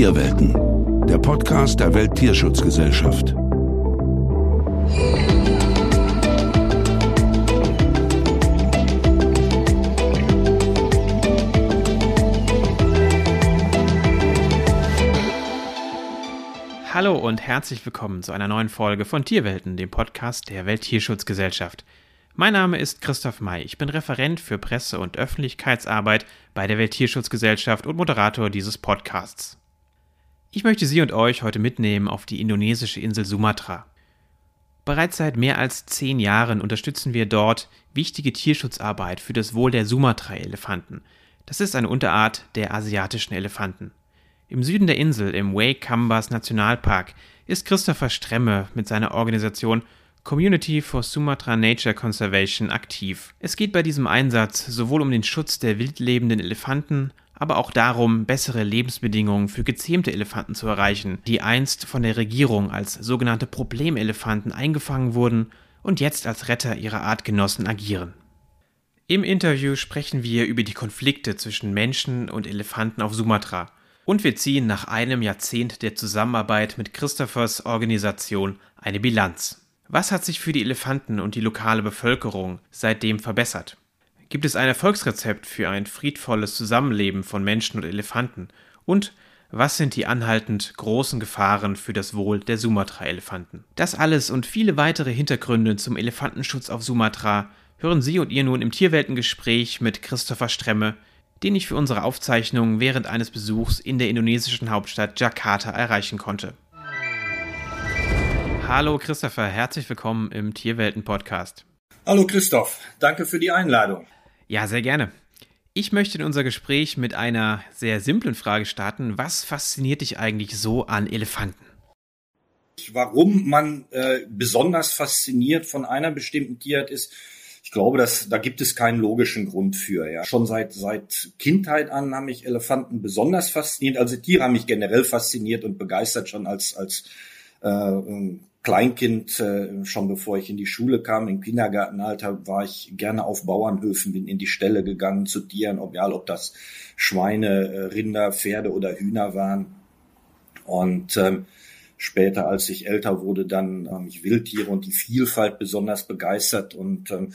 Tierwelten, der Podcast der Welttierschutzgesellschaft. Hallo und herzlich willkommen zu einer neuen Folge von Tierwelten, dem Podcast der Welttierschutzgesellschaft. Mein Name ist Christoph May. Ich bin Referent für Presse- und Öffentlichkeitsarbeit bei der Welttierschutzgesellschaft und Moderator dieses Podcasts. Ich möchte Sie und euch heute mitnehmen auf die indonesische Insel Sumatra. Bereits seit mehr als zehn Jahren unterstützen wir dort wichtige Tierschutzarbeit für das Wohl der Sumatra-Elefanten. Das ist eine Unterart der asiatischen Elefanten. Im Süden der Insel, im Waikambas Nationalpark, ist Christopher Stremme mit seiner Organisation Community for Sumatra Nature Conservation aktiv. Es geht bei diesem Einsatz sowohl um den Schutz der wildlebenden Elefanten, aber auch darum, bessere Lebensbedingungen für gezähmte Elefanten zu erreichen, die einst von der Regierung als sogenannte Problemelefanten eingefangen wurden und jetzt als Retter ihrer Artgenossen agieren. Im Interview sprechen wir über die Konflikte zwischen Menschen und Elefanten auf Sumatra und wir ziehen nach einem Jahrzehnt der Zusammenarbeit mit Christophers Organisation eine Bilanz. Was hat sich für die Elefanten und die lokale Bevölkerung seitdem verbessert? Gibt es ein Erfolgsrezept für ein friedvolles Zusammenleben von Menschen und Elefanten? Und was sind die anhaltend großen Gefahren für das Wohl der Sumatra-Elefanten? Das alles und viele weitere Hintergründe zum Elefantenschutz auf Sumatra hören Sie und ihr nun im Tierweltengespräch mit Christopher Stremme, den ich für unsere Aufzeichnung während eines Besuchs in der indonesischen Hauptstadt Jakarta erreichen konnte. Hallo Christopher, herzlich willkommen im Tierwelten-Podcast. Hallo Christoph, danke für die Einladung. Ja, sehr gerne. Ich möchte in unser Gespräch mit einer sehr simplen Frage starten. Was fasziniert dich eigentlich so an Elefanten? Warum man äh, besonders fasziniert von einer bestimmten Tierart ist, ich glaube, dass da gibt es keinen logischen Grund für. Ja, schon seit seit Kindheit an haben mich Elefanten besonders fasziniert. Also Tiere haben mich generell fasziniert und begeistert schon als als äh, Kleinkind, äh, schon bevor ich in die Schule kam, im Kindergartenalter, war ich gerne auf Bauernhöfen, bin in die Ställe gegangen zu Tieren, egal ob das Schweine, äh, Rinder, Pferde oder Hühner waren. Und ähm, später, als ich älter wurde, dann ähm, ich Wildtiere und die Vielfalt besonders begeistert. Und ähm,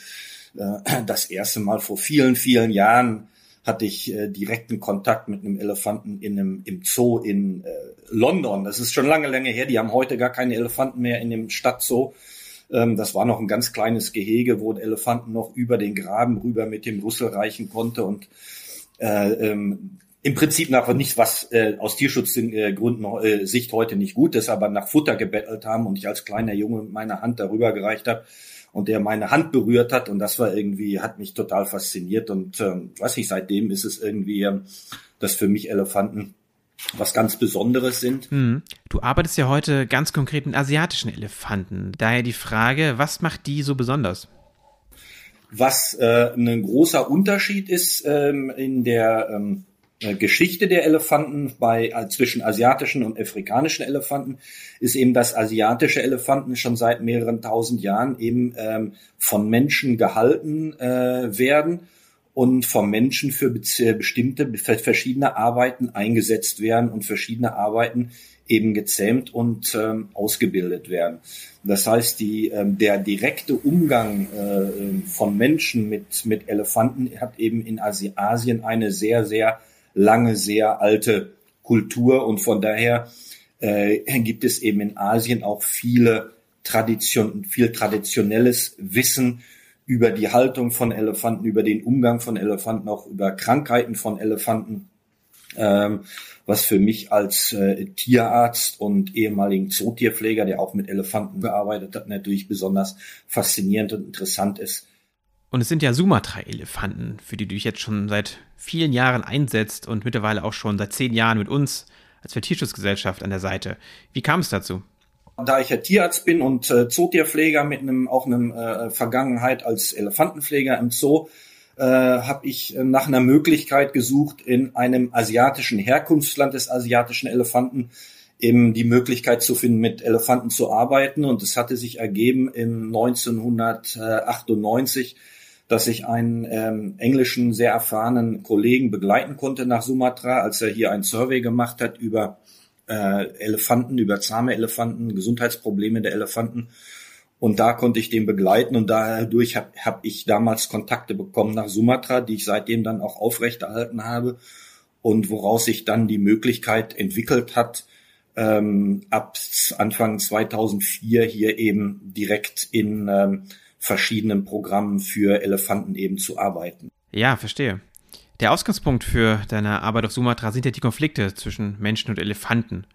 äh, das erste Mal vor vielen, vielen Jahren hatte ich äh, direkten Kontakt mit einem Elefanten in einem, im Zoo in äh, London. Das ist schon lange, lange her. Die haben heute gar keine Elefanten mehr in dem Stadtzoo. Ähm, das war noch ein ganz kleines Gehege, wo der Elefanten noch über den Graben rüber mit dem Rüssel reichen konnte. Und äh, ähm, im Prinzip nach nichts, was äh, aus Tierschutzgründen äh, Sicht heute nicht gut ist, aber nach Futter gebettelt haben und ich als kleiner Junge meine Hand darüber gereicht habe und der meine Hand berührt hat und das war irgendwie, hat mich total fasziniert und ähm, weiß nicht, seitdem ist es irgendwie, ähm, dass für mich Elefanten was ganz Besonderes sind. Hm. Du arbeitest ja heute ganz konkret mit asiatischen Elefanten. Daher die Frage, was macht die so besonders? Was äh, ein großer Unterschied ist ähm, in der ähm, äh, Geschichte der Elefanten bei äh, zwischen asiatischen und afrikanischen Elefanten ist eben, dass asiatische Elefanten schon seit mehreren tausend Jahren eben ähm, von Menschen gehalten äh, werden und vom Menschen für bestimmte für verschiedene Arbeiten eingesetzt werden und verschiedene Arbeiten eben gezähmt und ähm, ausgebildet werden. Das heißt, die, ähm, der direkte Umgang äh, von Menschen mit, mit Elefanten hat eben in Asien eine sehr, sehr lange, sehr alte Kultur und von daher äh, gibt es eben in Asien auch viele Tradition, viel traditionelles Wissen über die Haltung von Elefanten, über den Umgang von Elefanten, auch über Krankheiten von Elefanten, ähm, was für mich als äh, Tierarzt und ehemaligen Zootierpfleger, der auch mit Elefanten gearbeitet hat, natürlich besonders faszinierend und interessant ist. Und es sind ja Sumatra-Elefanten, für die du dich jetzt schon seit vielen Jahren einsetzt und mittlerweile auch schon seit zehn Jahren mit uns als Tierschutzgesellschaft an der Seite. Wie kam es dazu? Da ich ja Tierarzt bin und äh, Zootierpfleger mit einem auch einem äh, Vergangenheit als Elefantenpfleger im Zoo, äh, habe ich äh, nach einer Möglichkeit gesucht, in einem asiatischen Herkunftsland des asiatischen Elefanten eben die Möglichkeit zu finden, mit Elefanten zu arbeiten. Und es hatte sich ergeben im 1998 dass ich einen ähm, englischen, sehr erfahrenen Kollegen begleiten konnte nach Sumatra, als er hier ein Survey gemacht hat über äh, Elefanten, über zahme Elefanten, Gesundheitsprobleme der Elefanten. Und da konnte ich den begleiten und dadurch habe hab ich damals Kontakte bekommen nach Sumatra, die ich seitdem dann auch aufrechterhalten habe und woraus sich dann die Möglichkeit entwickelt hat, ähm, ab Anfang 2004 hier eben direkt in ähm, verschiedenen Programmen für Elefanten eben zu arbeiten. Ja, verstehe. Der Ausgangspunkt für deine Arbeit auf Sumatra sind ja die Konflikte zwischen Menschen und Elefanten.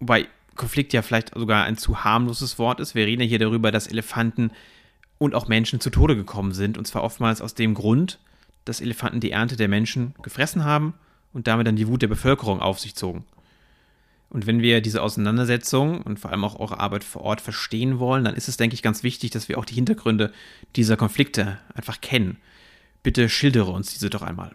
Wobei Konflikt ja vielleicht sogar ein zu harmloses Wort ist. Wir reden ja hier darüber, dass Elefanten und auch Menschen zu Tode gekommen sind. Und zwar oftmals aus dem Grund, dass Elefanten die Ernte der Menschen gefressen haben und damit dann die Wut der Bevölkerung auf sich zogen. Und wenn wir diese Auseinandersetzung und vor allem auch eure Arbeit vor Ort verstehen wollen, dann ist es, denke ich, ganz wichtig, dass wir auch die Hintergründe dieser Konflikte einfach kennen. Bitte schildere uns diese doch einmal.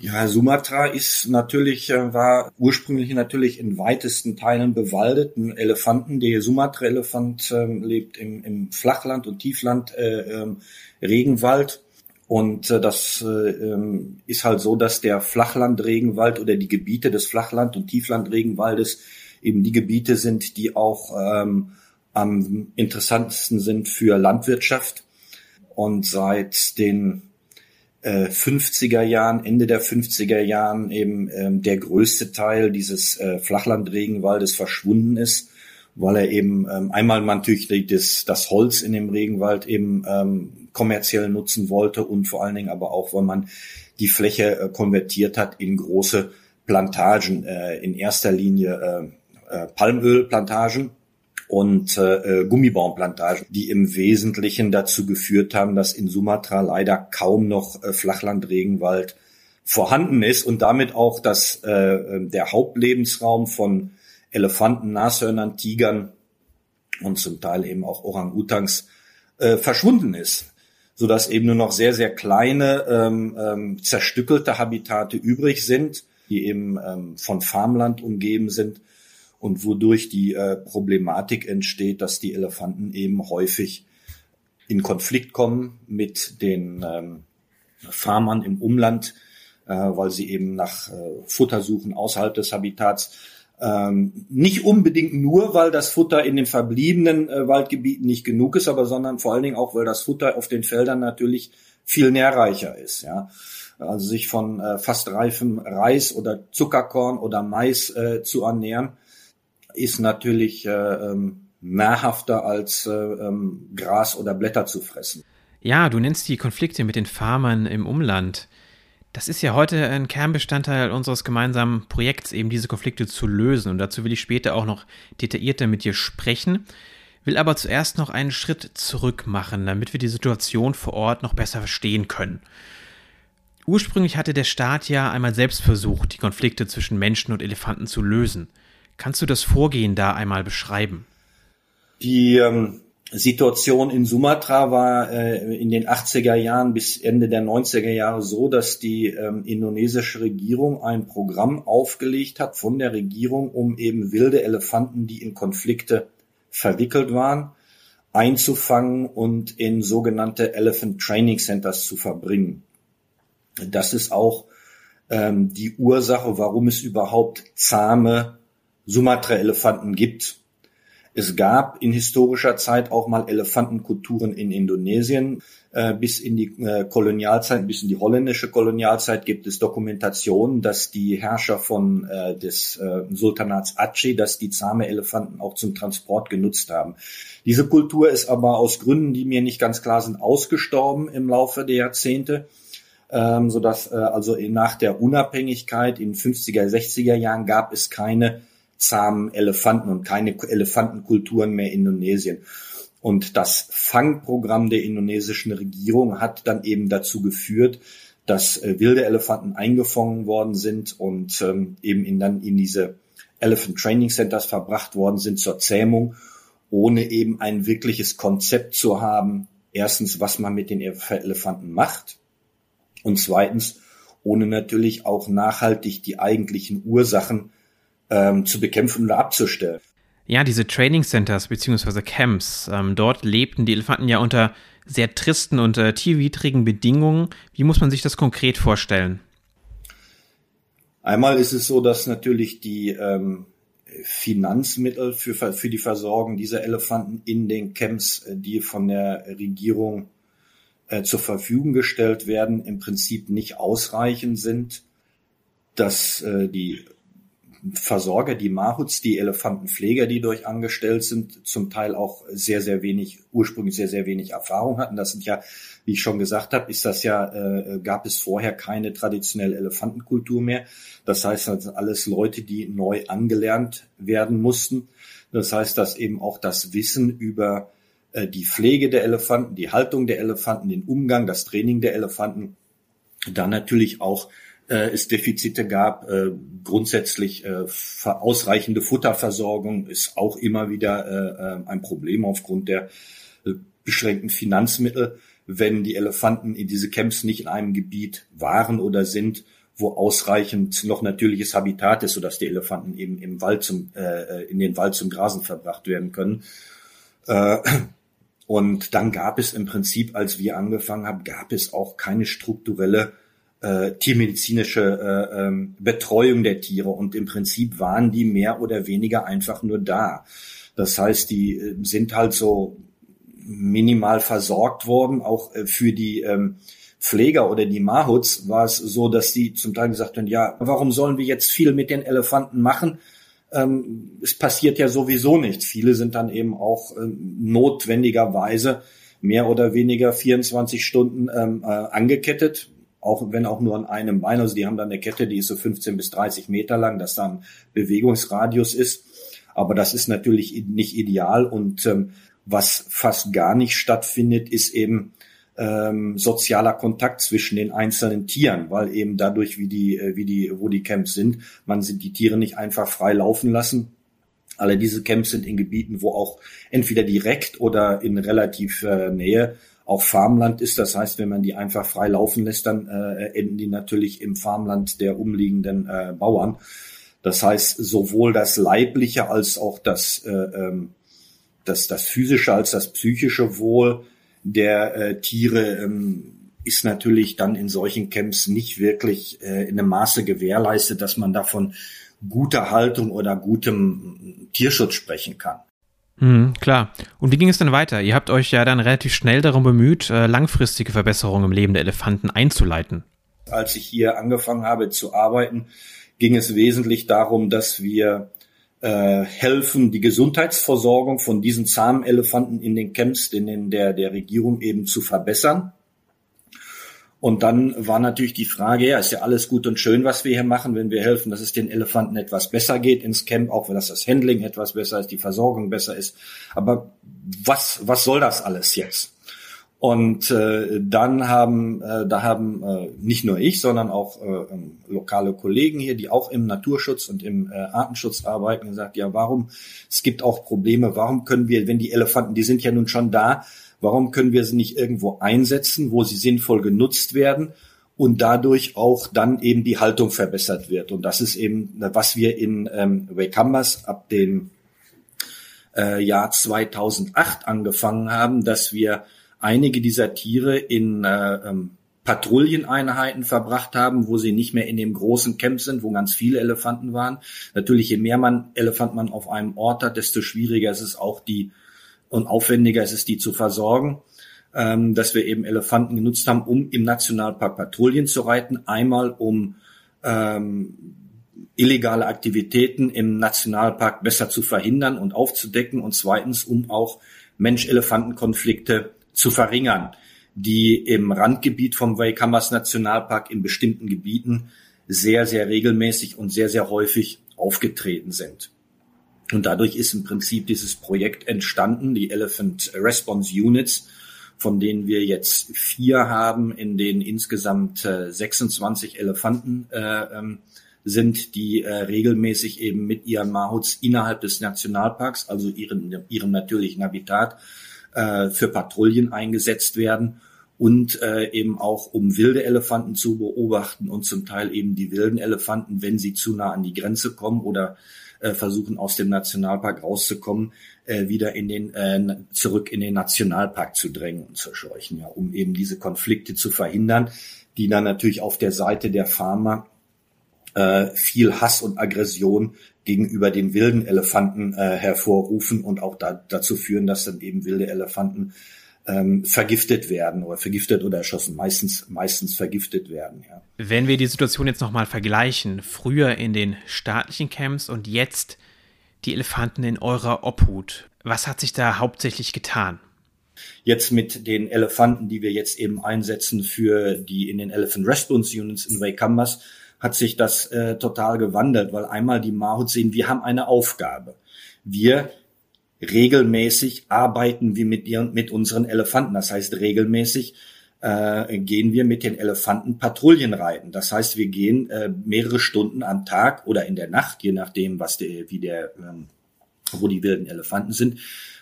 Ja, Sumatra ist natürlich, äh, war ursprünglich natürlich in weitesten Teilen bewaldet. Ein Elefanten, der Sumatra-Elefant äh, lebt im, im, Flachland und Tiefland, äh, äh, Regenwald und äh, das äh, ähm, ist halt so, dass der Flachlandregenwald oder die Gebiete des Flachland- und Tieflandregenwaldes eben die Gebiete sind, die auch ähm, am interessantesten sind für Landwirtschaft. Und seit den äh, 50er Jahren, Ende der 50er Jahren eben ähm, der größte Teil dieses äh, Flachlandregenwaldes verschwunden ist, weil er eben ähm, einmal natürlich das, das Holz in dem Regenwald eben ähm, kommerziell nutzen wollte und vor allen Dingen aber auch, weil man die Fläche äh, konvertiert hat in große Plantagen, äh, in erster Linie äh, äh, Palmölplantagen und äh, äh, Gummibaumplantagen, die im Wesentlichen dazu geführt haben, dass in Sumatra leider kaum noch äh, Flachlandregenwald vorhanden ist und damit auch dass äh, äh, der Hauptlebensraum von Elefanten, Nashörnern, Tigern und zum Teil eben auch Orang-Utans äh, verschwunden ist so dass eben nur noch sehr, sehr kleine, ähm, ähm, zerstückelte Habitate übrig sind, die eben ähm, von Farmland umgeben sind und wodurch die äh, Problematik entsteht, dass die Elefanten eben häufig in Konflikt kommen mit den ähm, Farmern im Umland, äh, weil sie eben nach äh, Futter suchen außerhalb des Habitats ähm, nicht unbedingt nur, weil das Futter in den verbliebenen äh, Waldgebieten nicht genug ist, aber sondern vor allen Dingen auch, weil das Futter auf den Feldern natürlich viel nährreicher ist. Ja, also sich von äh, fast reifem Reis oder Zuckerkorn oder Mais äh, zu ernähren, ist natürlich äh, ähm, nahrhafter als äh, ähm, Gras oder Blätter zu fressen. Ja, du nennst die Konflikte mit den Farmern im Umland. Das ist ja heute ein Kernbestandteil unseres gemeinsamen Projekts, eben diese Konflikte zu lösen. Und dazu will ich später auch noch detaillierter mit dir sprechen, will aber zuerst noch einen Schritt zurück machen, damit wir die Situation vor Ort noch besser verstehen können. Ursprünglich hatte der Staat ja einmal selbst versucht, die Konflikte zwischen Menschen und Elefanten zu lösen. Kannst du das Vorgehen da einmal beschreiben? Die ähm, Situation in Sumatra war äh, in den 80er Jahren bis Ende der 90er Jahre so, dass die ähm, indonesische Regierung ein Programm aufgelegt hat von der Regierung, um eben wilde Elefanten, die in Konflikte verwickelt waren, einzufangen und in sogenannte Elephant Training Centers zu verbringen. Das ist auch ähm, die Ursache, warum es überhaupt zahme Sumatra-Elefanten gibt. Es gab in historischer Zeit auch mal Elefantenkulturen in Indonesien. Äh, bis in die äh, Kolonialzeit, bis in die holländische Kolonialzeit gibt es Dokumentationen, dass die Herrscher von äh, des Sultanats Aceh, dass die zahme Elefanten auch zum Transport genutzt haben. Diese Kultur ist aber aus Gründen, die mir nicht ganz klar sind, ausgestorben im Laufe der Jahrzehnte ähm, so dass also nach der Unabhängigkeit in 50er, 60er Jahren gab es keine zahmen Elefanten und keine Elefantenkulturen mehr in Indonesien. Und das Fangprogramm der indonesischen Regierung hat dann eben dazu geführt, dass äh, wilde Elefanten eingefangen worden sind und ähm, eben in, dann in diese Elephant Training Centers verbracht worden sind zur Zähmung, ohne eben ein wirkliches Konzept zu haben. Erstens, was man mit den Elefanten macht und zweitens, ohne natürlich auch nachhaltig die eigentlichen Ursachen ähm, zu bekämpfen oder abzustellen. Ja, diese Training Centers bzw. Camps, ähm, dort lebten die Elefanten ja unter sehr tristen und äh, tierwidrigen Bedingungen. Wie muss man sich das konkret vorstellen? Einmal ist es so, dass natürlich die ähm, Finanzmittel für, für die Versorgung dieser Elefanten in den Camps, äh, die von der Regierung äh, zur Verfügung gestellt werden, im Prinzip nicht ausreichend sind, dass äh, die Versorger, die Mahuts, die Elefantenpfleger, die durch angestellt sind, zum Teil auch sehr, sehr wenig, ursprünglich sehr, sehr wenig Erfahrung hatten. Das sind ja, wie ich schon gesagt habe, ist das ja, äh, gab es vorher keine traditionelle Elefantenkultur mehr. Das heißt, das sind alles Leute, die neu angelernt werden mussten. Das heißt, dass eben auch das Wissen über äh, die Pflege der Elefanten, die Haltung der Elefanten, den Umgang, das Training der Elefanten, dann natürlich auch äh, es Defizite gab. Äh, grundsätzlich äh, ausreichende Futterversorgung ist auch immer wieder äh, äh, ein Problem aufgrund der äh, beschränkten Finanzmittel. Wenn die Elefanten in diese Camps nicht in einem Gebiet waren oder sind, wo ausreichend noch natürliches Habitat ist, sodass die Elefanten eben im Wald zum, äh, in den Wald zum Grasen verbracht werden können. Äh, und dann gab es im Prinzip, als wir angefangen haben, gab es auch keine strukturelle äh, tiermedizinische äh, ähm, Betreuung der Tiere und im Prinzip waren die mehr oder weniger einfach nur da. Das heißt, die äh, sind halt so minimal versorgt worden. Auch äh, für die ähm, Pfleger oder die Mahuts war es so, dass sie zum Teil gesagt haben, ja, warum sollen wir jetzt viel mit den Elefanten machen? Ähm, es passiert ja sowieso nichts. Viele sind dann eben auch ähm, notwendigerweise mehr oder weniger 24 Stunden ähm, äh, angekettet auch wenn auch nur an einem Bein. Also die haben dann eine Kette, die ist so 15 bis 30 Meter lang, dass da ein Bewegungsradius ist. Aber das ist natürlich nicht ideal und ähm, was fast gar nicht stattfindet, ist eben ähm, sozialer Kontakt zwischen den einzelnen Tieren, weil eben dadurch, wie die, äh, wie die, wo die Camps sind, man sind die Tiere nicht einfach frei laufen lassen. Alle diese Camps sind in Gebieten, wo auch entweder direkt oder in relativ äh, Nähe auch Farmland ist. Das heißt, wenn man die einfach frei laufen lässt, dann äh, enden die natürlich im Farmland der umliegenden äh, Bauern. Das heißt, sowohl das leibliche als auch das, äh, ähm, das, das physische als das psychische Wohl der äh, Tiere ähm, ist natürlich dann in solchen Camps nicht wirklich äh, in einem Maße gewährleistet, dass man davon guter Haltung oder gutem Tierschutz sprechen kann. Mhm, klar. Und wie ging es denn weiter? Ihr habt euch ja dann relativ schnell darum bemüht, äh, langfristige Verbesserungen im Leben der Elefanten einzuleiten. Als ich hier angefangen habe zu arbeiten, ging es wesentlich darum, dass wir äh, helfen, die Gesundheitsversorgung von diesen zahmen Elefanten in den Camps, in den der, der Regierung eben zu verbessern. Und dann war natürlich die Frage, ja, ist ja alles gut und schön, was wir hier machen, wenn wir helfen, dass es den Elefanten etwas besser geht ins Camp, auch wenn das das Handling etwas besser ist, die Versorgung besser ist. Aber was, was soll das alles jetzt? Und äh, dann haben, äh, da haben äh, nicht nur ich, sondern auch äh, ähm, lokale Kollegen hier, die auch im Naturschutz und im äh, Artenschutz arbeiten, gesagt, ja, warum, es gibt auch Probleme, warum können wir, wenn die Elefanten, die sind ja nun schon da, Warum können wir sie nicht irgendwo einsetzen, wo sie sinnvoll genutzt werden und dadurch auch dann eben die Haltung verbessert wird? Und das ist eben, was wir in ähm, Wakambas ab dem äh, Jahr 2008 angefangen haben, dass wir einige dieser Tiere in äh, ähm, Patrouilleneinheiten verbracht haben, wo sie nicht mehr in dem großen Camp sind, wo ganz viele Elefanten waren. Natürlich, je mehr man Elefant man auf einem Ort hat, desto schwieriger ist es auch, die und aufwendiger ist es, die zu versorgen, ähm, dass wir eben Elefanten genutzt haben, um im Nationalpark Patrouillen zu reiten. Einmal um ähm, illegale Aktivitäten im Nationalpark besser zu verhindern und aufzudecken und zweitens, um auch Mensch-Elefanten-Konflikte zu verringern, die im Randgebiet vom Waikamas Nationalpark in bestimmten Gebieten sehr, sehr regelmäßig und sehr, sehr häufig aufgetreten sind. Und dadurch ist im Prinzip dieses Projekt entstanden, die Elephant Response Units, von denen wir jetzt vier haben, in denen insgesamt äh, 26 Elefanten äh, ähm, sind, die äh, regelmäßig eben mit ihren Mahuts innerhalb des Nationalparks, also ihren, ihrem natürlichen Habitat, äh, für Patrouillen eingesetzt werden und äh, eben auch um wilde Elefanten zu beobachten und zum Teil eben die wilden Elefanten, wenn sie zu nah an die Grenze kommen oder äh, versuchen aus dem Nationalpark rauszukommen, äh, wieder in den äh, zurück in den Nationalpark zu drängen und zu scheuchen, ja, um eben diese Konflikte zu verhindern, die dann natürlich auf der Seite der Farmer äh, viel Hass und Aggression gegenüber den wilden Elefanten äh, hervorrufen und auch da, dazu führen, dass dann eben wilde Elefanten ähm, vergiftet werden oder vergiftet oder erschossen, meistens, meistens vergiftet werden. Ja. Wenn wir die Situation jetzt nochmal vergleichen, früher in den staatlichen Camps und jetzt die Elefanten in eurer Obhut, was hat sich da hauptsächlich getan? Jetzt mit den Elefanten, die wir jetzt eben einsetzen für die in den Elephant Response Units in Waikambas, hat sich das äh, total gewandelt, weil einmal die Mahut sehen, wir haben eine Aufgabe. Wir regelmäßig arbeiten wir mit, ihren, mit unseren Elefanten. Das heißt, regelmäßig äh, gehen wir mit den Elefanten Patrouillen reiten. Das heißt, wir gehen äh, mehrere Stunden am Tag oder in der Nacht, je nachdem, was der, wie der, ähm, wo die wilden Elefanten sind,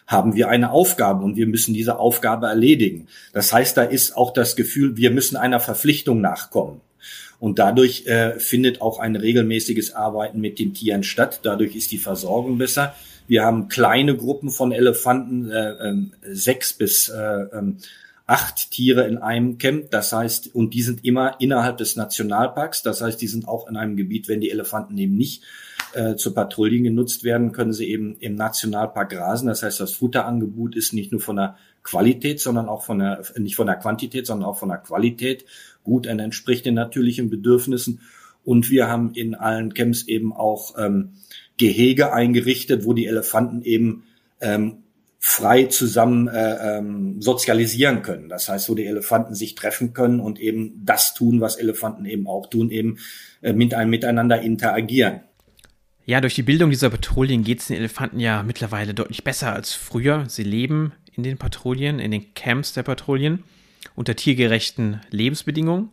haben wir eine Aufgabe und wir müssen diese Aufgabe erledigen. Das heißt, da ist auch das Gefühl, wir müssen einer Verpflichtung nachkommen. Und dadurch äh, findet auch ein regelmäßiges Arbeiten mit den Tieren statt. Dadurch ist die Versorgung besser. Wir haben kleine Gruppen von Elefanten, äh, äh, sechs bis äh, äh, acht Tiere in einem Camp. Das heißt, und die sind immer innerhalb des Nationalparks. Das heißt, die sind auch in einem Gebiet, wenn die Elefanten eben nicht äh, zur Patrouillen genutzt werden, können sie eben im Nationalpark grasen. Das heißt, das Futterangebot ist nicht nur von der Qualität, sondern auch von der, nicht von der Quantität, sondern auch von der Qualität gut und entspricht den natürlichen Bedürfnissen. Und wir haben in allen Camps eben auch ähm, Gehege eingerichtet, wo die Elefanten eben ähm, frei zusammen äh, ähm, sozialisieren können. Das heißt, wo die Elefanten sich treffen können und eben das tun, was Elefanten eben auch tun, eben äh, mit einem miteinander interagieren. Ja, durch die Bildung dieser Patrouillen geht es den Elefanten ja mittlerweile deutlich besser als früher. Sie leben in den Patrouillen, in den Camps der Patrouillen unter tiergerechten Lebensbedingungen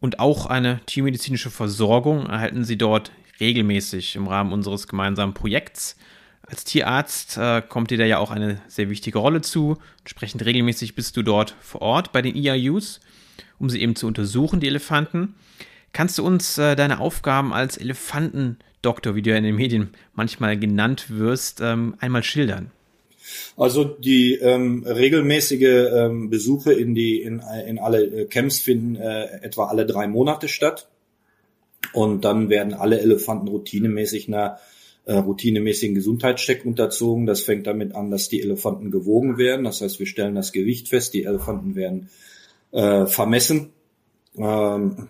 und auch eine tiermedizinische Versorgung erhalten sie dort regelmäßig im Rahmen unseres gemeinsamen Projekts. Als Tierarzt äh, kommt dir da ja auch eine sehr wichtige Rolle zu. Entsprechend regelmäßig bist du dort vor Ort bei den EIUs, um sie eben zu untersuchen, die Elefanten. Kannst du uns äh, deine Aufgaben als Elefantendoktor, wie du ja in den Medien manchmal genannt wirst, ähm, einmal schildern? Also die ähm, regelmäßige ähm, Besuche in die in, in alle äh, Camps finden äh, etwa alle drei Monate statt. Und dann werden alle Elefanten routinemäßig einer äh, routinemäßigen Gesundheitscheck unterzogen. Das fängt damit an, dass die Elefanten gewogen werden. Das heißt, wir stellen das Gewicht fest. Die Elefanten werden äh, vermessen. Ähm,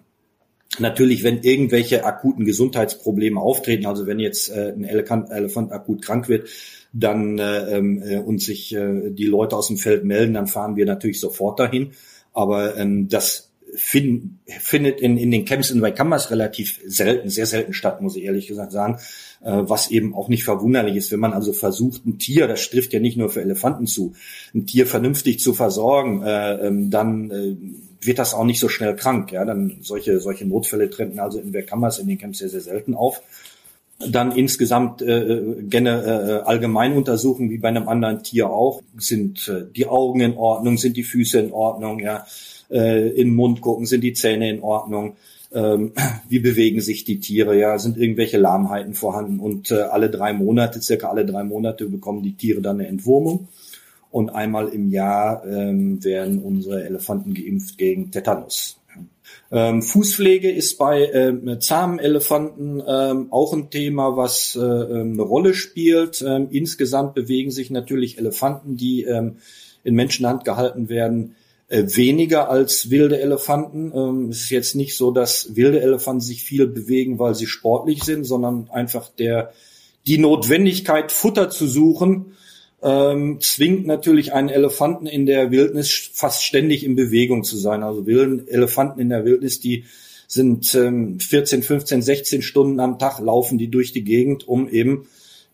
Natürlich, wenn irgendwelche akuten Gesundheitsprobleme auftreten, also wenn jetzt äh, ein Elefant, Elefant akut krank wird, dann äh, ähm, äh, und sich äh, die Leute aus dem Feld melden, dann fahren wir natürlich sofort dahin. Aber ähm, das find, findet in, in den Camps in Waikamas relativ selten, sehr selten statt, muss ich ehrlich gesagt sagen, äh, was eben auch nicht verwunderlich ist, wenn man also versucht, ein Tier, das trifft ja nicht nur für Elefanten zu, ein Tier vernünftig zu versorgen, äh, ähm, dann äh, wird das auch nicht so schnell krank. Ja, dann solche solche Notfälle treten also in Waikamas in den Camps sehr sehr selten auf dann insgesamt äh, gerne äh, allgemein untersuchen, wie bei einem anderen Tier auch. Sind äh, die Augen in Ordnung, sind die Füße in Ordnung, ja, äh, in den Mund gucken, sind die Zähne in Ordnung, ähm, wie bewegen sich die Tiere, ja, sind irgendwelche Lahmheiten vorhanden und äh, alle drei Monate, circa alle drei Monate bekommen die Tiere dann eine Entwurmung und einmal im Jahr ähm, werden unsere Elefanten geimpft gegen Tetanus. Ähm, Fußpflege ist bei ähm, zahmen Elefanten ähm, auch ein Thema, was äh, ähm, eine Rolle spielt. Ähm, insgesamt bewegen sich natürlich Elefanten, die ähm, in Menschenhand gehalten werden, äh, weniger als wilde Elefanten. Ähm, es ist jetzt nicht so, dass wilde Elefanten sich viel bewegen, weil sie sportlich sind, sondern einfach der die Notwendigkeit, Futter zu suchen, ähm, zwingt natürlich einen Elefanten in der Wildnis fast ständig in Bewegung zu sein. Also wilden Elefanten in der Wildnis, die sind ähm, 14, 15, 16 Stunden am Tag laufen die durch die Gegend, um eben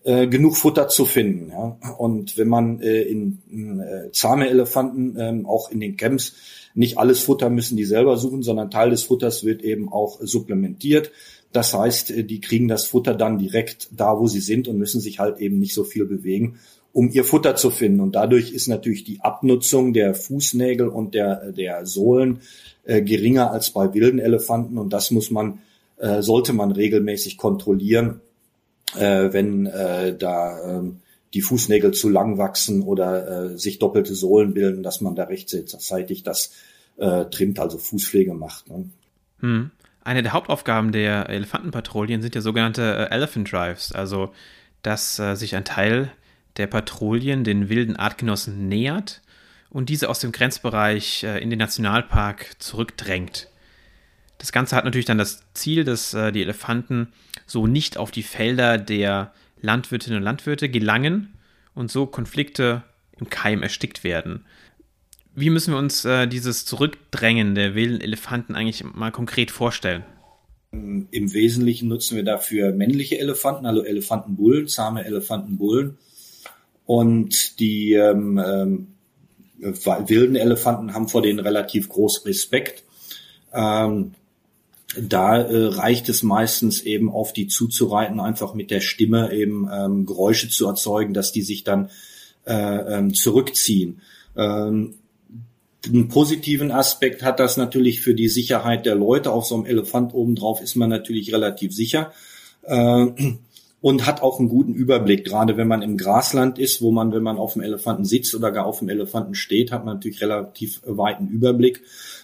äh, genug Futter zu finden. Ja? Und wenn man äh, in, in äh, zahme Elefanten ähm, auch in den Camps nicht alles Futter müssen die selber suchen, sondern Teil des Futters wird eben auch supplementiert. Das heißt, äh, die kriegen das Futter dann direkt da, wo sie sind und müssen sich halt eben nicht so viel bewegen um ihr Futter zu finden. Und dadurch ist natürlich die Abnutzung der Fußnägel und der, der Sohlen äh, geringer als bei wilden Elefanten. Und das muss man, äh, sollte man regelmäßig kontrollieren, äh, wenn äh, da äh, die Fußnägel zu lang wachsen oder äh, sich doppelte Sohlen bilden, dass man da rechtzeitig das äh, trimmt, also Fußpflege macht. Ne? Hm. Eine der Hauptaufgaben der Elefantenpatrouillen sind ja sogenannte äh, Elephant Drives, also dass äh, sich ein Teil der Patrouillen den wilden Artgenossen nähert und diese aus dem Grenzbereich äh, in den Nationalpark zurückdrängt. Das Ganze hat natürlich dann das Ziel, dass äh, die Elefanten so nicht auf die Felder der Landwirtinnen und Landwirte gelangen und so Konflikte im Keim erstickt werden. Wie müssen wir uns äh, dieses Zurückdrängen der wilden Elefanten eigentlich mal konkret vorstellen? Im Wesentlichen nutzen wir dafür männliche Elefanten, also Elefantenbullen, zahme Elefantenbullen. Und die ähm, ähm, wilden Elefanten haben vor denen relativ groß Respekt. Ähm, da äh, reicht es meistens eben auf die zuzureiten, einfach mit der Stimme eben ähm, Geräusche zu erzeugen, dass die sich dann äh, ähm, zurückziehen. Ähm, einen positiven Aspekt hat das natürlich für die Sicherheit der Leute. Auf so einem Elefant obendrauf ist man natürlich relativ sicher. Äh, und hat auch einen guten Überblick. Gerade wenn man im Grasland ist, wo man, wenn man auf dem Elefanten sitzt oder gar auf dem Elefanten steht, hat man natürlich relativ weiten Überblick.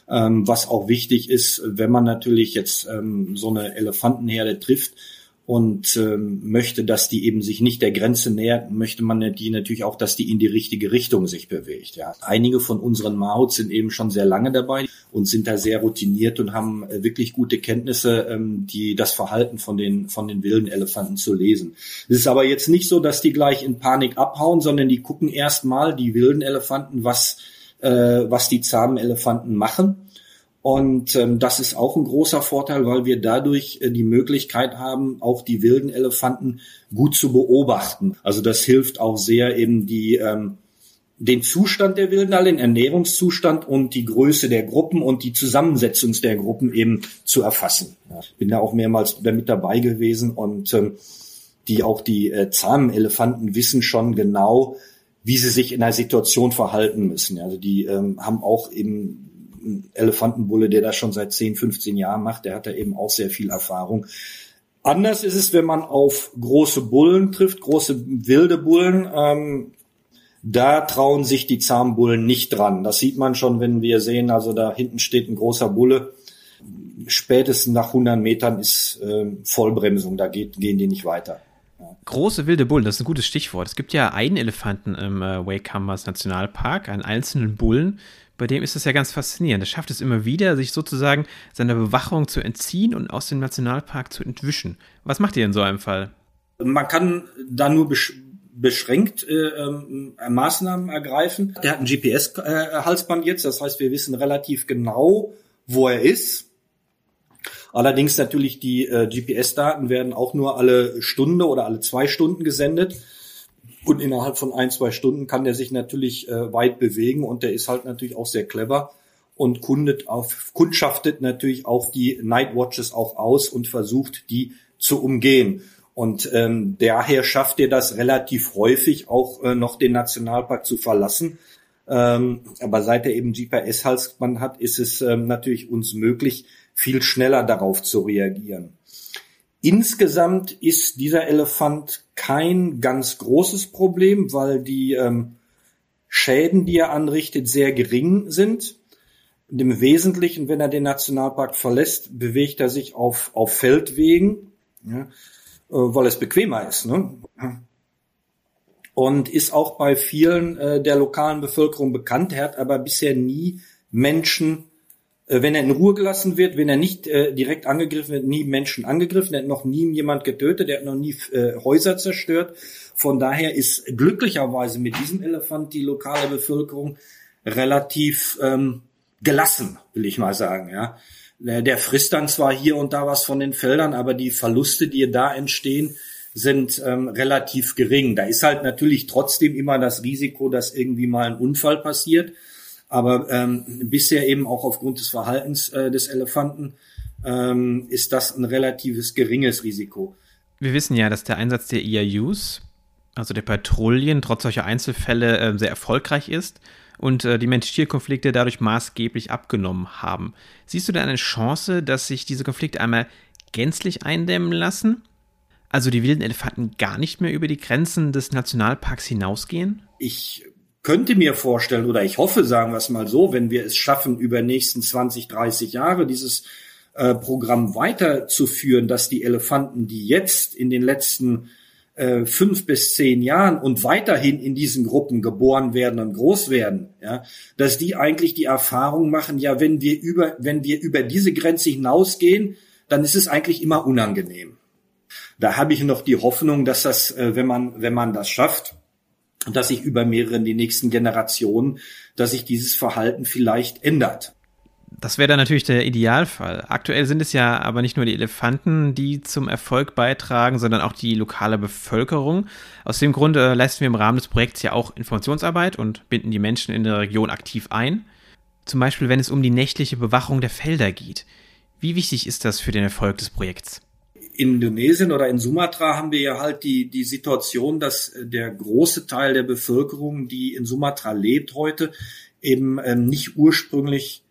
Ähm, was auch wichtig ist, wenn man natürlich jetzt ähm, so eine Elefantenherde trifft, und ähm, möchte, dass die eben sich nicht der Grenze nähert, möchte man die natürlich auch, dass die in die richtige Richtung sich bewegt. Ja. Einige von unseren Mahuts sind eben schon sehr lange dabei und sind da sehr routiniert und haben äh, wirklich gute Kenntnisse, ähm, die das Verhalten von den von den wilden Elefanten zu lesen. Es ist aber jetzt nicht so, dass die gleich in Panik abhauen, sondern die gucken erst mal die wilden Elefanten, was äh, was die zahmen Elefanten machen und ähm, das ist auch ein großer Vorteil, weil wir dadurch äh, die Möglichkeit haben, auch die wilden Elefanten gut zu beobachten. Also das hilft auch sehr eben die ähm, den Zustand der Wilden, den Ernährungszustand und die Größe der Gruppen und die Zusammensetzung der Gruppen eben zu erfassen. Ja, bin da auch mehrmals mit dabei gewesen und ähm, die auch die äh, zahmen Elefanten wissen schon genau, wie sie sich in einer Situation verhalten müssen. Also die ähm, haben auch eben Elefantenbulle, der das schon seit 10, 15 Jahren macht, der hat da eben auch sehr viel Erfahrung. Anders ist es, wenn man auf große Bullen trifft, große wilde Bullen. Ähm, da trauen sich die Zahmbullen nicht dran. Das sieht man schon, wenn wir sehen, also da hinten steht ein großer Bulle. Spätestens nach 100 Metern ist äh, Vollbremsung, da geht, gehen die nicht weiter. Große wilde Bullen, das ist ein gutes Stichwort. Es gibt ja einen Elefanten im äh, Wakehammers Nationalpark, einen einzelnen Bullen, bei dem ist es ja ganz faszinierend. Er schafft es immer wieder, sich sozusagen seiner Bewachung zu entziehen und aus dem Nationalpark zu entwischen. Was macht ihr in so einem Fall? Man kann da nur besch beschränkt äh, äh, Maßnahmen ergreifen. Der hat ein GPS-Halsband jetzt, das heißt, wir wissen relativ genau, wo er ist. Allerdings natürlich die äh, GPS-Daten werden auch nur alle Stunde oder alle zwei Stunden gesendet. Und innerhalb von ein, zwei Stunden kann der sich natürlich äh, weit bewegen und der ist halt natürlich auch sehr clever und kundet auf, kundschaftet natürlich auch die Nightwatches auch aus und versucht, die zu umgehen. Und ähm, daher schafft er das relativ häufig auch äh, noch den Nationalpark zu verlassen. Ähm, aber seit er eben GPS-Halsband hat, ist es ähm, natürlich uns möglich, viel schneller darauf zu reagieren. Insgesamt ist dieser Elefant kein ganz großes Problem, weil die ähm, Schäden, die er anrichtet, sehr gering sind. Und Im Wesentlichen, wenn er den Nationalpark verlässt, bewegt er sich auf, auf Feldwegen, ja, äh, weil es bequemer ist. Ne? Und ist auch bei vielen äh, der lokalen Bevölkerung bekannt. Er hat aber bisher nie Menschen wenn er in Ruhe gelassen wird, wenn er nicht äh, direkt angegriffen wird, nie Menschen angegriffen, er hat noch nie jemand getötet, er hat noch nie äh, Häuser zerstört. Von daher ist glücklicherweise mit diesem Elefant die lokale Bevölkerung relativ ähm, gelassen, will ich mal sagen. Ja, der, der frisst dann zwar hier und da was von den Feldern, aber die Verluste, die da entstehen, sind ähm, relativ gering. Da ist halt natürlich trotzdem immer das Risiko, dass irgendwie mal ein Unfall passiert. Aber ähm, bisher eben auch aufgrund des Verhaltens äh, des Elefanten ähm, ist das ein relatives geringes Risiko. Wir wissen ja, dass der Einsatz der EIUs also der Patrouillen trotz solcher Einzelfälle äh, sehr erfolgreich ist und äh, die Mensch-Tier-Konflikte dadurch maßgeblich abgenommen haben. Siehst du da eine Chance, dass sich diese Konflikte einmal gänzlich eindämmen lassen? Also die wilden Elefanten gar nicht mehr über die Grenzen des Nationalparks hinausgehen? Ich könnte mir vorstellen, oder ich hoffe, sagen wir es mal so, wenn wir es schaffen, über nächsten 20, 30 Jahre dieses äh, Programm weiterzuführen, dass die Elefanten, die jetzt in den letzten äh, fünf bis zehn Jahren und weiterhin in diesen Gruppen geboren werden und groß werden, ja, dass die eigentlich die Erfahrung machen, ja, wenn wir über, wenn wir über diese Grenze hinausgehen, dann ist es eigentlich immer unangenehm. Da habe ich noch die Hoffnung, dass das, äh, wenn man, wenn man das schafft, dass sich über mehrere die nächsten Generationen, dass sich dieses Verhalten vielleicht ändert. Das wäre dann natürlich der Idealfall. Aktuell sind es ja aber nicht nur die Elefanten, die zum Erfolg beitragen, sondern auch die lokale Bevölkerung. Aus dem Grund äh, leisten wir im Rahmen des Projekts ja auch Informationsarbeit und binden die Menschen in der Region aktiv ein. Zum Beispiel, wenn es um die nächtliche Bewachung der Felder geht. Wie wichtig ist das für den Erfolg des Projekts? In Indonesien oder in Sumatra haben wir ja halt die, die Situation, dass äh, der große Teil der Bevölkerung, die in Sumatra lebt heute, eben ähm, nicht ursprünglich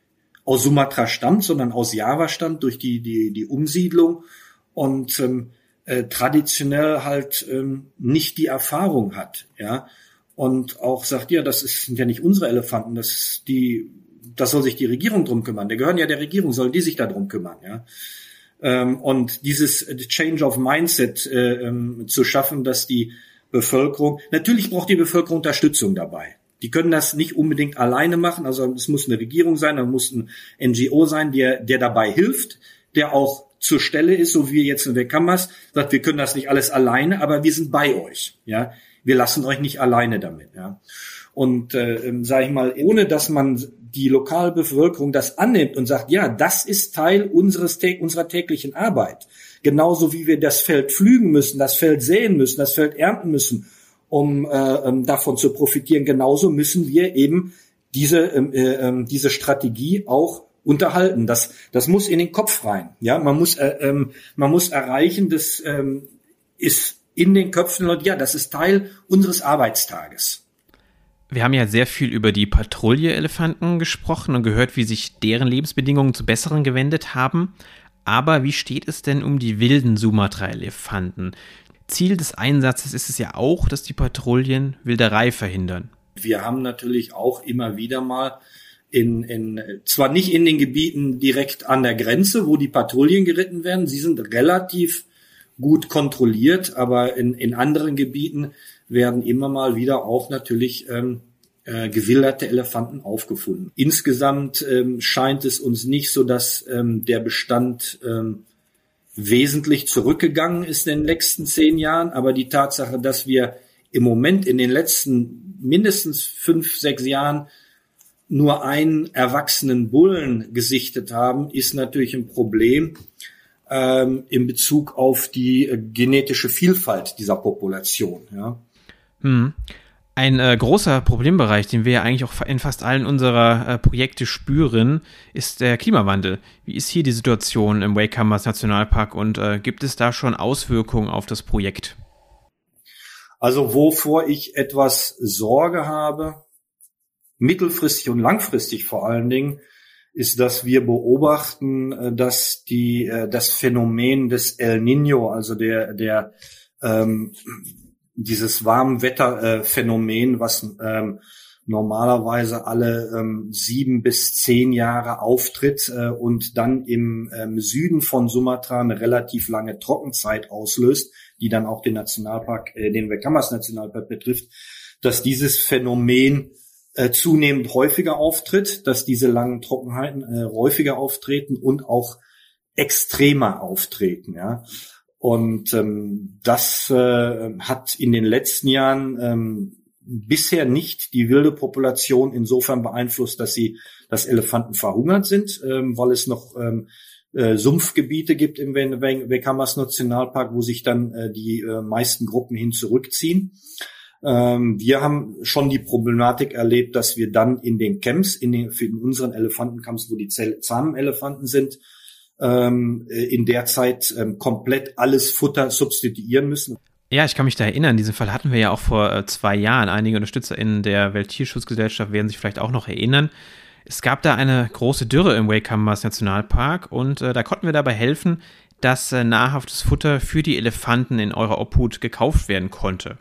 aus Sumatra stammt, sondern aus Java stammt durch die, die, die Umsiedlung und ähm, äh, traditionell halt ähm, nicht die Erfahrung hat, ja. Und auch sagt, ja, das ist, sind ja nicht unsere Elefanten, das ist die, das soll sich die Regierung drum kümmern. Der gehören ja der Regierung, sollen die sich da drum kümmern, ja. Ähm, und dieses Change of Mindset äh, ähm, zu schaffen, dass die Bevölkerung, natürlich braucht die Bevölkerung Unterstützung dabei. Die können das nicht unbedingt alleine machen. Also es muss eine Regierung sein, da muss ein NGO sein, der, der dabei hilft, der auch zur Stelle ist, so wie jetzt in der Kammers, sagt, wir können das nicht alles alleine, aber wir sind bei euch. Ja, wir lassen euch nicht alleine damit. Ja, und äh, ähm, sage ich mal, ohne dass man die Lokalbevölkerung das annimmt und sagt, ja, das ist Teil unseres, unserer täglichen Arbeit. Genauso wie wir das Feld pflügen müssen, das Feld säen müssen, das Feld ernten müssen, um äh, ähm, davon zu profitieren. Genauso müssen wir eben diese, ähm, äh, äh, diese Strategie auch unterhalten. Das, das muss in den Kopf rein. Ja, man muss, äh, ähm, man muss erreichen, das ähm, ist in den Köpfen ja, das ist Teil unseres Arbeitstages. Wir haben ja sehr viel über die Patrouille-Elefanten gesprochen und gehört, wie sich deren Lebensbedingungen zu besseren gewendet haben. Aber wie steht es denn um die wilden Sumatra-Elefanten? Ziel des Einsatzes ist es ja auch, dass die Patrouillen Wilderei verhindern. Wir haben natürlich auch immer wieder mal in, in, zwar nicht in den Gebieten direkt an der Grenze, wo die Patrouillen geritten werden, sie sind relativ gut kontrolliert, aber in, in anderen Gebieten werden immer mal wieder auch natürlich ähm, äh, gewilderte Elefanten aufgefunden. Insgesamt ähm, scheint es uns nicht so, dass ähm, der Bestand ähm, wesentlich zurückgegangen ist in den letzten zehn Jahren, aber die Tatsache, dass wir im Moment in den letzten mindestens fünf, sechs Jahren nur einen erwachsenen Bullen gesichtet haben, ist natürlich ein Problem ähm, in Bezug auf die äh, genetische Vielfalt dieser Population. Ja. Hm. Ein äh, großer Problembereich, den wir ja eigentlich auch in fast allen unserer äh, Projekte spüren, ist der Klimawandel. Wie ist hier die Situation im Wakehammers Nationalpark und äh, gibt es da schon Auswirkungen auf das Projekt? Also wovor ich etwas Sorge habe, mittelfristig und langfristig vor allen Dingen, ist, dass wir beobachten, äh, dass die äh, das Phänomen des El Nino, also der der ähm, dieses Warmwetterphänomen, äh, was ähm, normalerweise alle ähm, sieben bis zehn Jahre auftritt äh, und dann im ähm, Süden von Sumatra eine relativ lange Trockenzeit auslöst, die dann auch den Nationalpark, äh, den Wekamas Nationalpark betrifft, dass dieses Phänomen äh, zunehmend häufiger auftritt, dass diese langen Trockenheiten äh, häufiger auftreten und auch extremer auftreten. Ja. Und ähm, das äh, hat in den letzten Jahren ähm, bisher nicht die wilde Population insofern beeinflusst, dass sie, dass Elefanten verhungert sind, ähm, weil es noch ähm, äh, Sumpfgebiete gibt im Wekamas Nationalpark, wo sich dann äh, die äh, meisten Gruppen hin zurückziehen. Ähm, wir haben schon die Problematik erlebt, dass wir dann in den Camps, in, den, in unseren Elefantencamps, wo die zahmen Elefanten sind, ähm, in der Zeit ähm, komplett alles Futter substituieren müssen. Ja, ich kann mich da erinnern. Diesen Fall hatten wir ja auch vor äh, zwei Jahren. Einige UnterstützerInnen der Welttierschutzgesellschaft werden sich vielleicht auch noch erinnern. Es gab da eine große Dürre im Wakehammers Nationalpark und äh, da konnten wir dabei helfen, dass äh, nahrhaftes Futter für die Elefanten in eurer Obhut gekauft werden konnte.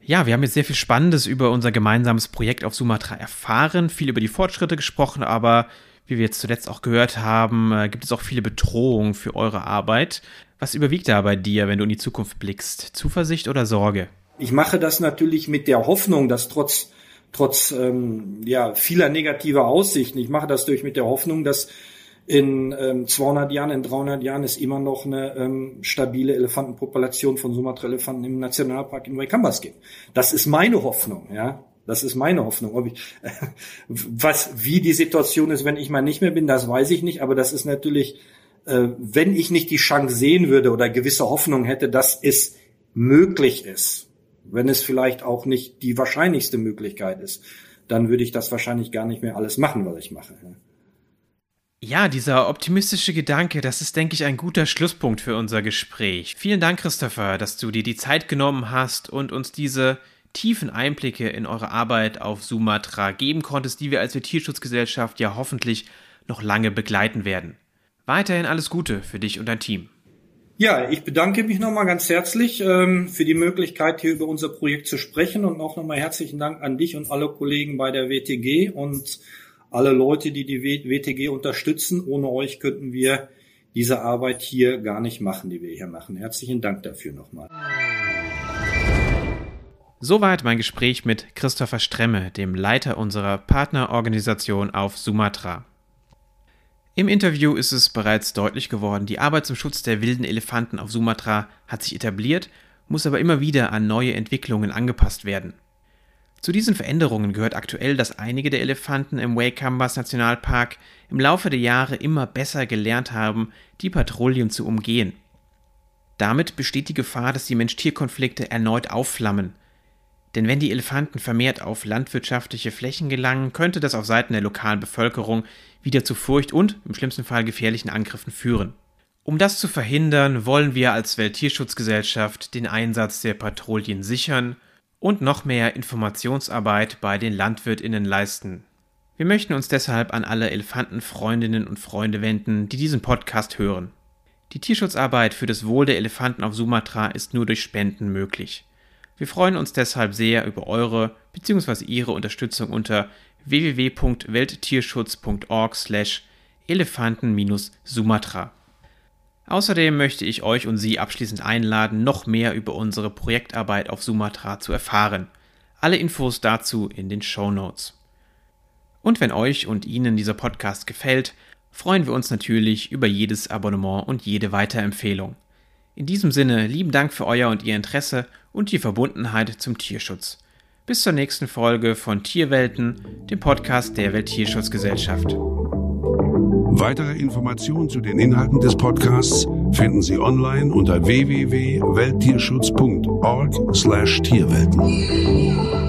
Ja, wir haben jetzt sehr viel Spannendes über unser gemeinsames Projekt auf Sumatra erfahren, viel über die Fortschritte gesprochen, aber wie wir jetzt zuletzt auch gehört haben, äh, gibt es auch viele Bedrohungen für eure Arbeit. Was überwiegt da bei dir, wenn du in die Zukunft blickst? Zuversicht oder Sorge? Ich mache das natürlich mit der Hoffnung, dass trotz trotz ähm, ja vieler negativer Aussichten, ich mache das durch mit der Hoffnung, dass in ähm, 200 Jahren, in 300 Jahren es immer noch eine ähm, stabile Elefantenpopulation von Sumatra-Elefanten im Nationalpark in Waikambas gibt. Das ist meine Hoffnung, ja. Das ist meine Hoffnung. Ob ich, was, wie die Situation ist, wenn ich mal nicht mehr bin, das weiß ich nicht. Aber das ist natürlich, äh, wenn ich nicht die Chance sehen würde oder gewisse Hoffnung hätte, dass es möglich ist, wenn es vielleicht auch nicht die wahrscheinlichste Möglichkeit ist, dann würde ich das wahrscheinlich gar nicht mehr alles machen, was ich mache. Ja, dieser optimistische Gedanke, das ist, denke ich, ein guter Schlusspunkt für unser Gespräch. Vielen Dank, Christopher, dass du dir die Zeit genommen hast und uns diese tiefen Einblicke in eure Arbeit auf Sumatra geben konntest, die wir als Tierschutzgesellschaft ja hoffentlich noch lange begleiten werden. Weiterhin alles Gute für dich und dein Team. Ja, ich bedanke mich nochmal ganz herzlich ähm, für die Möglichkeit, hier über unser Projekt zu sprechen und auch nochmal herzlichen Dank an dich und alle Kollegen bei der WTG und alle Leute, die die WTG unterstützen. Ohne euch könnten wir diese Arbeit hier gar nicht machen, die wir hier machen. Herzlichen Dank dafür nochmal. Soweit mein Gespräch mit Christopher Stremme, dem Leiter unserer Partnerorganisation auf Sumatra. Im Interview ist es bereits deutlich geworden, die Arbeit zum Schutz der wilden Elefanten auf Sumatra hat sich etabliert, muss aber immer wieder an neue Entwicklungen angepasst werden. Zu diesen Veränderungen gehört aktuell, dass einige der Elefanten im Waikambas Nationalpark im Laufe der Jahre immer besser gelernt haben, die Patrouillen zu umgehen. Damit besteht die Gefahr, dass die Mensch-Tier-Konflikte erneut aufflammen, denn wenn die Elefanten vermehrt auf landwirtschaftliche Flächen gelangen, könnte das auf Seiten der lokalen Bevölkerung wieder zu Furcht und im schlimmsten Fall gefährlichen Angriffen führen. Um das zu verhindern, wollen wir als Welttierschutzgesellschaft den Einsatz der Patrouillen sichern und noch mehr Informationsarbeit bei den Landwirtinnen leisten. Wir möchten uns deshalb an alle Elefantenfreundinnen und Freunde wenden, die diesen Podcast hören. Die Tierschutzarbeit für das Wohl der Elefanten auf Sumatra ist nur durch Spenden möglich. Wir freuen uns deshalb sehr über eure bzw. ihre Unterstützung unter www.welttierschutz.org slash elefanten-sumatra. Außerdem möchte ich euch und Sie abschließend einladen, noch mehr über unsere Projektarbeit auf Sumatra zu erfahren. Alle Infos dazu in den Show Notes. Und wenn euch und Ihnen dieser Podcast gefällt, freuen wir uns natürlich über jedes Abonnement und jede Weiterempfehlung. In diesem Sinne, lieben Dank für euer und Ihr Interesse und die Verbundenheit zum Tierschutz. Bis zur nächsten Folge von Tierwelten, dem Podcast der Welttierschutzgesellschaft. Weitere Informationen zu den Inhalten des Podcasts finden Sie online unter www.welttierschutz.org/tierwelten.